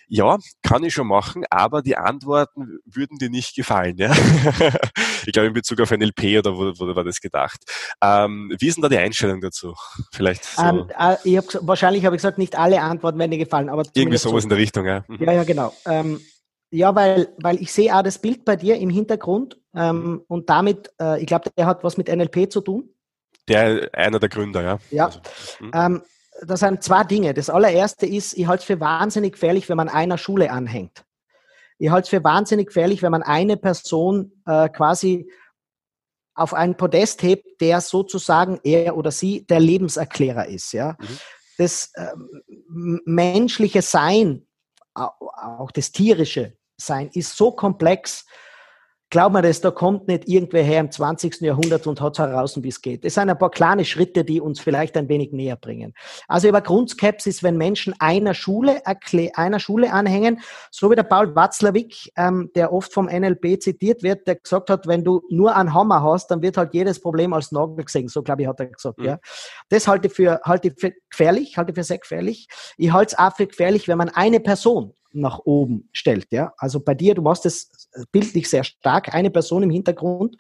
ja, kann ich schon machen, aber die Antworten würden dir nicht gefallen. Ja? ich glaube in Bezug auf NLP oder wo, wo war das gedacht. Ähm, wie ist denn da die Einstellung dazu? Vielleicht so. Ähm, äh, ich hab, wahrscheinlich habe ich gesagt, nicht alle Antworten werden dir gefallen, aber irgendwie sowas so. in der Richtung, ja. Mhm. Ja, ja, genau. Ähm, ja, weil, weil ich sehe auch das Bild bei dir im Hintergrund ähm, und damit, äh, ich glaube, der hat was mit NLP zu tun. Der einer der Gründer, ja. Ja. Also, hm. ähm, das sind zwei Dinge. Das allererste ist, ich halte es für wahnsinnig gefährlich, wenn man einer Schule anhängt. Ich halte es für wahnsinnig gefährlich, wenn man eine Person äh, quasi auf einen Podest hebt, der sozusagen er oder sie der Lebenserklärer ist. Ja? Mhm. Das äh, menschliche Sein, auch das tierische Sein, ist so komplex, Glaub mir das, da kommt nicht irgendwer her im 20. Jahrhundert und hat es heraus, wie es geht. Es sind ein paar kleine Schritte, die uns vielleicht ein wenig näher bringen. Also über Grundskepsis, wenn Menschen einer Schule, einer Schule anhängen, so wie der Paul Watzlawick, ähm, der oft vom NLP zitiert wird, der gesagt hat, wenn du nur einen Hammer hast, dann wird halt jedes Problem als Nagel gesehen. So, glaube ich, hat er gesagt. Mhm. Ja. Das halte ich für, halte ich für gefährlich, halte ich für sehr gefährlich. Ich halte es auch für gefährlich, wenn man eine Person nach oben stellt. Ja? Also bei dir, du machst es bildlich sehr stark, eine Person im Hintergrund.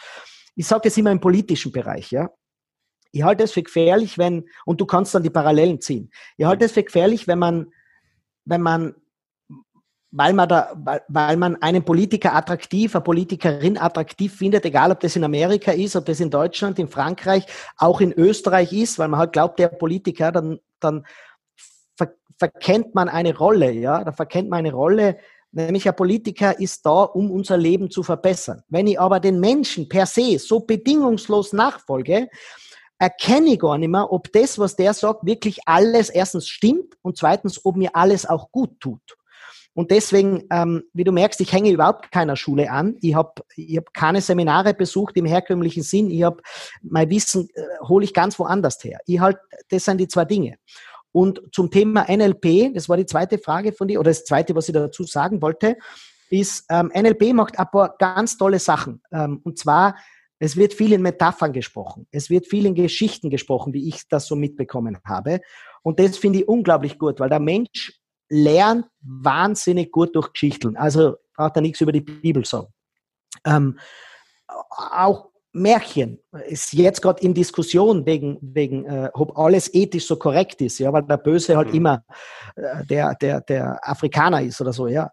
Ich sage das immer im politischen Bereich. Ja? Ich halte es für gefährlich, wenn, und du kannst dann die Parallelen ziehen. Ich halte es für gefährlich, wenn man, wenn man, weil man da, weil man einen Politiker attraktiv, eine Politikerin attraktiv findet, egal ob das in Amerika ist, ob das in Deutschland, in Frankreich, auch in Österreich ist, weil man halt glaubt, der Politiker, dann, dann verkennt man eine Rolle, ja, da verkennt man eine Rolle, nämlich ein Politiker ist da, um unser Leben zu verbessern. Wenn ich aber den Menschen per se so bedingungslos nachfolge, erkenne ich gar nicht mehr, ob das, was der sagt, wirklich alles erstens stimmt und zweitens, ob mir alles auch gut tut. Und deswegen, ähm, wie du merkst, ich hänge überhaupt keiner Schule an. Ich habe ich hab keine Seminare besucht im herkömmlichen Sinn. Ich habe mein Wissen äh, hole ich ganz woanders her. Ich halt, das sind die zwei Dinge. Und zum Thema NLP, das war die zweite Frage von dir, oder das zweite, was ich dazu sagen wollte, ist, ähm, NLP macht ein paar ganz tolle Sachen. Ähm, und zwar, es wird viel in Metaphern gesprochen. Es wird viel in Geschichten gesprochen, wie ich das so mitbekommen habe. Und das finde ich unglaublich gut, weil der Mensch lernt wahnsinnig gut durch Geschichten. Also braucht er nichts über die Bibel sagen. Ähm, auch Märchen ist jetzt gerade in Diskussion wegen, wegen äh, ob alles ethisch so korrekt ist, ja, weil der Böse halt mhm. immer äh, der, der, der Afrikaner ist oder so, ja.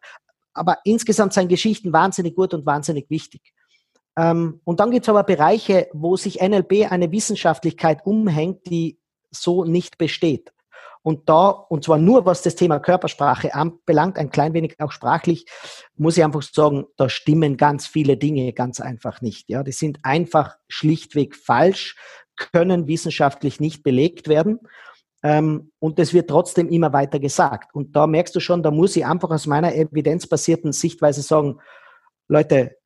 Aber insgesamt sind Geschichten wahnsinnig gut und wahnsinnig wichtig. Ähm, und dann gibt es aber Bereiche, wo sich NLP eine Wissenschaftlichkeit umhängt, die so nicht besteht. Und da, und zwar nur was das Thema Körpersprache anbelangt, ein klein wenig auch sprachlich, muss ich einfach sagen, da stimmen ganz viele Dinge ganz einfach nicht. Ja, die sind einfach schlichtweg falsch, können wissenschaftlich nicht belegt werden. Ähm, und es wird trotzdem immer weiter gesagt. Und da merkst du schon, da muss ich einfach aus meiner evidenzbasierten Sichtweise sagen, Leute,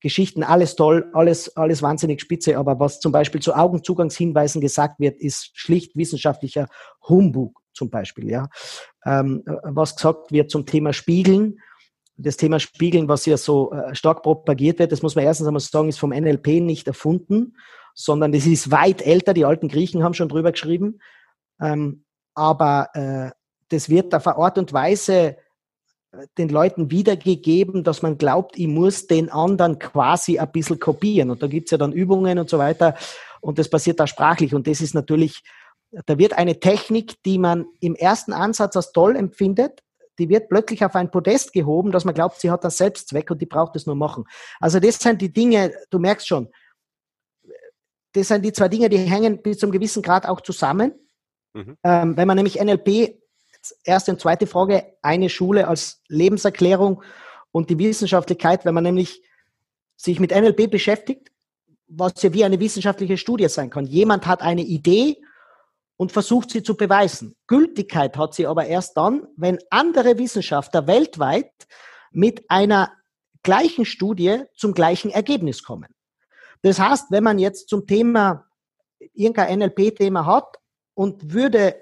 Geschichten, alles toll, alles, alles wahnsinnig spitze, aber was zum Beispiel zu Augenzugangshinweisen gesagt wird, ist schlicht wissenschaftlicher Humbug zum Beispiel, ja. Ähm, was gesagt wird zum Thema Spiegeln, das Thema Spiegeln, was ja so äh, stark propagiert wird, das muss man erstens einmal sagen, ist vom NLP nicht erfunden, sondern das ist weit älter, die alten Griechen haben schon drüber geschrieben, ähm, aber äh, das wird auf eine Art und Weise den Leuten wiedergegeben, dass man glaubt, ich muss den anderen quasi ein bisschen kopieren. Und da gibt's ja dann Übungen und so weiter. Und das passiert da sprachlich. Und das ist natürlich, da wird eine Technik, die man im ersten Ansatz als toll empfindet, die wird plötzlich auf ein Podest gehoben, dass man glaubt, sie hat das Selbstzweck und die braucht es nur machen. Also das sind die Dinge, du merkst schon, das sind die zwei Dinge, die hängen bis zum gewissen Grad auch zusammen. Mhm. Ähm, wenn man nämlich NLP, erste und zweite Frage, eine Schule als Lebenserklärung und die Wissenschaftlichkeit, wenn man nämlich sich mit NLP beschäftigt, was ja wie eine wissenschaftliche Studie sein kann. Jemand hat eine Idee und versucht sie zu beweisen. Gültigkeit hat sie aber erst dann, wenn andere Wissenschaftler weltweit mit einer gleichen Studie zum gleichen Ergebnis kommen. Das heißt, wenn man jetzt zum Thema irgendein NLP-Thema hat und würde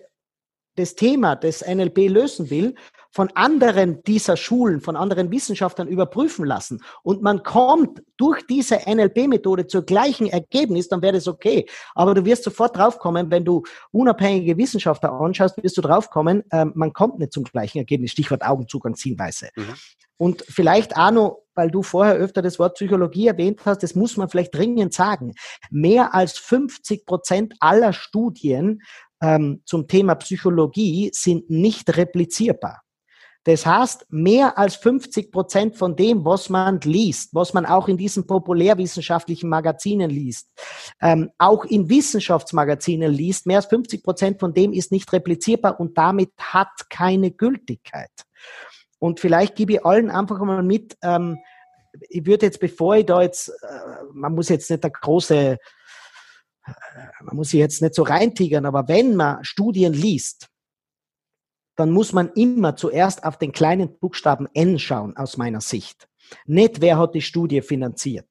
das Thema des NLP lösen will, von anderen dieser Schulen, von anderen Wissenschaftlern überprüfen lassen und man kommt durch diese NLP-Methode zur gleichen Ergebnis, dann wäre das okay. Aber du wirst sofort draufkommen, wenn du unabhängige Wissenschaftler anschaust, wirst du draufkommen, äh, man kommt nicht zum gleichen Ergebnis. Stichwort Augenzugangshinweise. Mhm. Und vielleicht noch, weil du vorher öfter das Wort Psychologie erwähnt hast, das muss man vielleicht dringend sagen. Mehr als 50 Prozent aller Studien ähm, zum Thema Psychologie sind nicht replizierbar. Das heißt, mehr als 50 Prozent von dem, was man liest, was man auch in diesen populärwissenschaftlichen Magazinen liest, ähm, auch in Wissenschaftsmagazinen liest, mehr als 50 Prozent von dem ist nicht replizierbar und damit hat keine Gültigkeit. Und vielleicht gebe ich allen einfach mal mit, ähm, ich würde jetzt, bevor ich da jetzt, äh, man muss jetzt nicht der große, man muss sich jetzt nicht so reintigern, aber wenn man Studien liest, dann muss man immer zuerst auf den kleinen Buchstaben N schauen, aus meiner Sicht. Nicht, wer hat die Studie finanziert.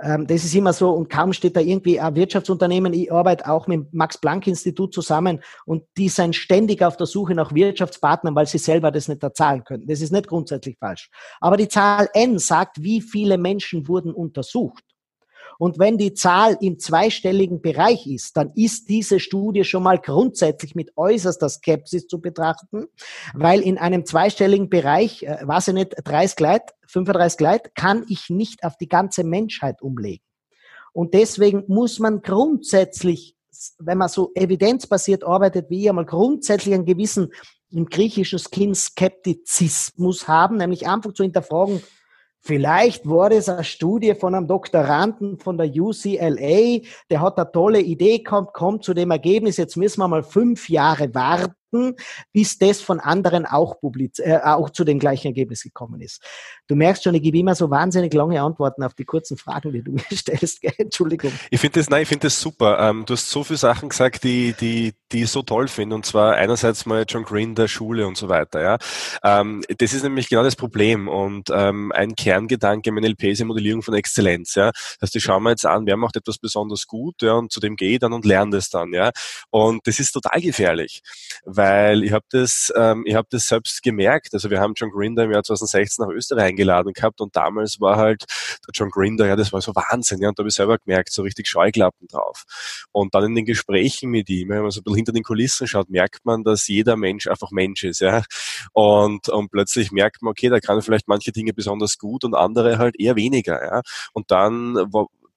Ähm, das ist immer so und kaum steht da irgendwie ein Wirtschaftsunternehmen. Ich arbeite auch mit dem Max-Planck-Institut zusammen und die sind ständig auf der Suche nach Wirtschaftspartnern, weil sie selber das nicht erzahlen können. Das ist nicht grundsätzlich falsch. Aber die Zahl N sagt, wie viele Menschen wurden untersucht. Und wenn die Zahl im zweistelligen Bereich ist, dann ist diese Studie schon mal grundsätzlich mit äußerster Skepsis zu betrachten, weil in einem zweistelligen Bereich, äh, weiß ich nicht, 30 Gleit, 35 Gleit, kann ich nicht auf die ganze Menschheit umlegen. Und deswegen muss man grundsätzlich, wenn man so evidenzbasiert arbeitet wie ich, einmal grundsätzlich einen gewissen im griechischen Skin Skeptizismus haben, nämlich einfach zu hinterfragen, Vielleicht war das eine Studie von einem Doktoranden von der UCLA, der hat eine tolle Idee gehabt, kommt zu dem Ergebnis, jetzt müssen wir mal fünf Jahre warten warten, bis das von anderen auch, publiz äh, auch zu dem gleichen Ergebnis gekommen ist. Du merkst schon, ich gebe immer so wahnsinnig lange Antworten auf die kurzen Fragen, die du mir stellst. Entschuldigung. Ich finde das, nein, das super. Ähm, du hast so viele Sachen gesagt, die, die, die ich so toll finde. Und zwar einerseits mal John Green der Schule und so weiter. Ja, ähm, das ist nämlich genau das Problem. Und ähm, ein Kerngedanke im NLP ist die Modellierung von Exzellenz. Ja, das heißt, ich schaue mir jetzt an, wer macht etwas besonders gut, ja, und zu dem gehe ich dann und lerne das dann. Ja, und das ist total gefährlich, weil weil ich habe das, ähm, ich das selbst gemerkt. Also wir haben John Grinder im Jahr 2016 nach Österreich eingeladen gehabt und damals war halt der John Grinder, ja, das war so Wahnsinn, ja, und da habe ich selber gemerkt, so richtig Scheuklappen drauf. Und dann in den Gesprächen mit ihm, wenn man so ein bisschen hinter den Kulissen schaut, merkt man, dass jeder Mensch einfach Mensch ist, ja. Und, und plötzlich merkt man, okay, da kann vielleicht manche Dinge besonders gut und andere halt eher weniger, ja. Und dann,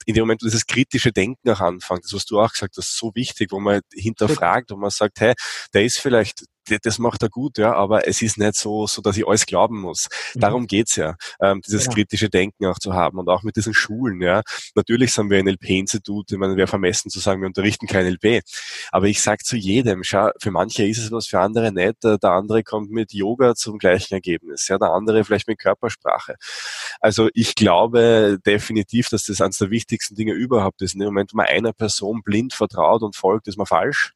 in dem Moment, wo dieses kritische Denken auch anfängt, das was du auch gesagt hast, so wichtig, wo man hinterfragt, wo man sagt, hey, der ist vielleicht das macht er gut, ja, aber es ist nicht so, so dass ich alles glauben muss. Mhm. Darum geht's ja, ähm, dieses genau. kritische Denken auch zu haben und auch mit diesen Schulen, ja. Natürlich sind wir ein LP-Institut, ich meine, wäre vermessen zu sagen, wir unterrichten kein LP. Aber ich sag zu jedem, schau, für manche ist es was, für andere nicht. Der andere kommt mit Yoga zum gleichen Ergebnis, ja, der andere vielleicht mit Körpersprache. Also ich glaube definitiv, dass das eines der wichtigsten Dinge überhaupt ist. In dem Moment, wo man einer Person blind vertraut und folgt, ist man falsch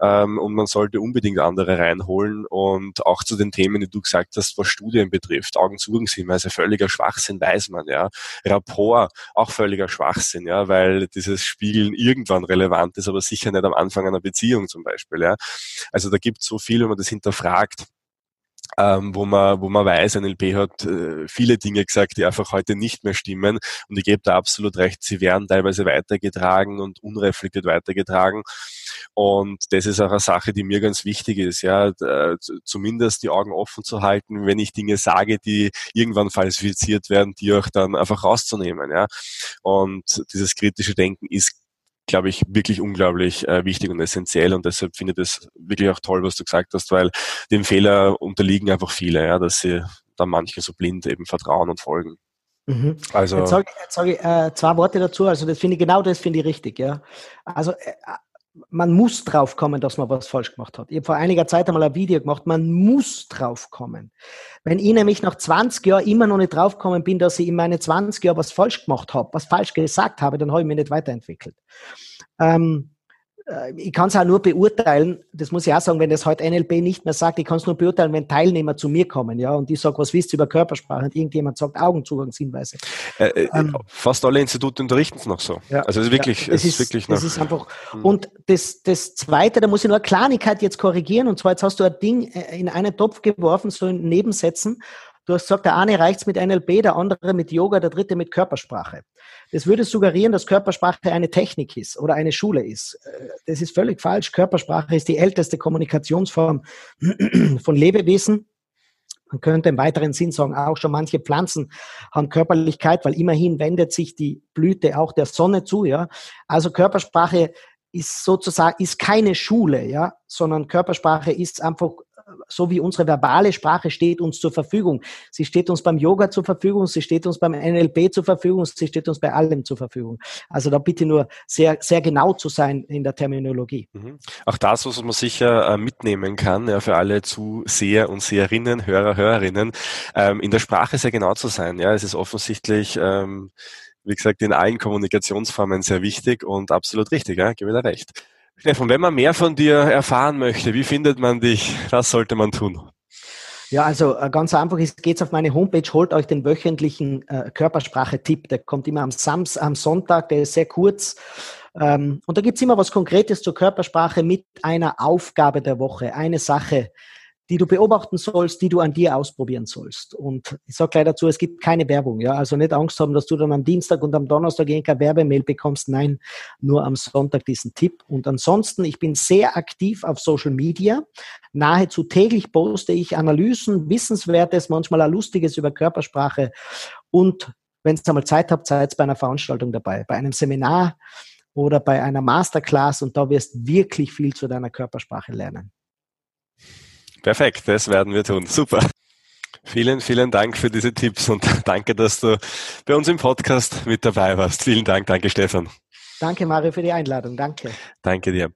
ähm, und man sollte unbedingt andere reinholen und auch zu den Themen, die du gesagt hast, was Studien betrifft, Augenzugenshinweise, völliger Schwachsinn, weiß man, ja. Rapport, auch völliger Schwachsinn, ja, weil dieses Spiegeln irgendwann relevant ist, aber sicher nicht am Anfang einer Beziehung zum Beispiel, ja. Also da gibt es so viel, wenn man das hinterfragt ähm, wo man, wo man weiß, NLP hat äh, viele Dinge gesagt, die einfach heute nicht mehr stimmen. Und ich gebe da absolut recht, sie werden teilweise weitergetragen und unreflektiert weitergetragen. Und das ist auch eine Sache, die mir ganz wichtig ist, ja, äh, zumindest die Augen offen zu halten, wenn ich Dinge sage, die irgendwann falsifiziert werden, die auch dann einfach rauszunehmen, ja. Und dieses kritische Denken ist glaube ich, wirklich unglaublich äh, wichtig und essentiell und deshalb finde ich das wirklich auch toll, was du gesagt hast, weil dem Fehler unterliegen einfach viele, ja, dass sie da manche so blind eben vertrauen und folgen. Mhm. Also jetzt sage, jetzt sage ich äh, zwei Worte dazu. Also das finde ich genau das finde ich richtig. Ja, also äh, man muss drauf kommen, dass man was falsch gemacht hat. Ich habe vor einiger Zeit einmal ein Video gemacht, man muss drauf kommen. Wenn ich nämlich nach 20 Jahren immer noch nicht drauf gekommen bin, dass ich in meine 20 Jahren was falsch gemacht habe, was falsch gesagt habe, dann habe ich mich nicht weiterentwickelt. Ähm, äh, ich kann es auch nur beurteilen, das muss ich auch sagen, wenn das heute NLP nicht mehr sagt, ich kann es nur beurteilen, wenn Teilnehmer zu mir kommen, ja, und ich sage, was wisst ihr über Körpersprache und irgendjemand sagt Augenzugangshinweise. Äh, äh, ähm, fast alle Institute unterrichten es noch so. Ja, also es ist wirklich, ja, es ist, wirklich noch. Das ist einfach, hm. und das, das zweite, da muss ich nur eine Kleinigkeit jetzt korrigieren, und zwar jetzt hast du ein Ding äh, in einen Topf geworfen, so in Nebensätzen, Du hast gesagt, der eine reicht's mit NLP, der andere mit Yoga, der dritte mit Körpersprache. Das würde suggerieren, dass Körpersprache eine Technik ist oder eine Schule ist. Äh, das ist völlig falsch. Körpersprache ist die älteste Kommunikationsform von Lebewesen. Man könnte im weiteren Sinn sagen, auch schon manche Pflanzen haben Körperlichkeit, weil immerhin wendet sich die Blüte auch der Sonne zu, ja. Also Körpersprache ist sozusagen, ist keine Schule, ja, sondern Körpersprache ist einfach so wie unsere verbale Sprache steht uns zur Verfügung. Sie steht uns beim Yoga zur Verfügung, sie steht uns beim NLP zur Verfügung, sie steht uns bei allem zur Verfügung. Also da bitte nur sehr, sehr genau zu sein in der Terminologie. Mhm. Auch das, was man sicher äh, mitnehmen kann, ja, für alle Zuseher und Seherinnen, Hörer, Hörerinnen, ähm, in der Sprache sehr genau zu sein. Ja, es ist offensichtlich, ähm, wie gesagt, in allen Kommunikationsformen sehr wichtig und absolut richtig, ja, gebe da recht. Stefan, wenn man mehr von dir erfahren möchte, wie findet man dich? Was sollte man tun? Ja, also äh, ganz einfach ist, geht's auf meine Homepage, holt euch den wöchentlichen äh, Körpersprache-Tipp. Der kommt immer am Sams, am Sonntag, der ist sehr kurz. Ähm, und da gibt's immer was Konkretes zur Körpersprache mit einer Aufgabe der Woche, eine Sache, die du beobachten sollst, die du an dir ausprobieren sollst. Und ich sage gleich dazu, es gibt keine Werbung. Ja? Also nicht Angst haben, dass du dann am Dienstag und am Donnerstag keine Werbemail bekommst. Nein, nur am Sonntag diesen Tipp. Und ansonsten, ich bin sehr aktiv auf Social Media. Nahezu täglich poste ich Analysen, Wissenswertes, manchmal auch Lustiges über Körpersprache. Und wenn ihr einmal Zeit habt, seid bei einer Veranstaltung dabei, bei einem Seminar oder bei einer Masterclass und da wirst wirklich viel zu deiner Körpersprache lernen. Perfekt, das werden wir tun. Super. Vielen, vielen Dank für diese Tipps und danke, dass du bei uns im Podcast mit dabei warst. Vielen Dank, danke Stefan. Danke Mario für die Einladung, danke. Danke dir.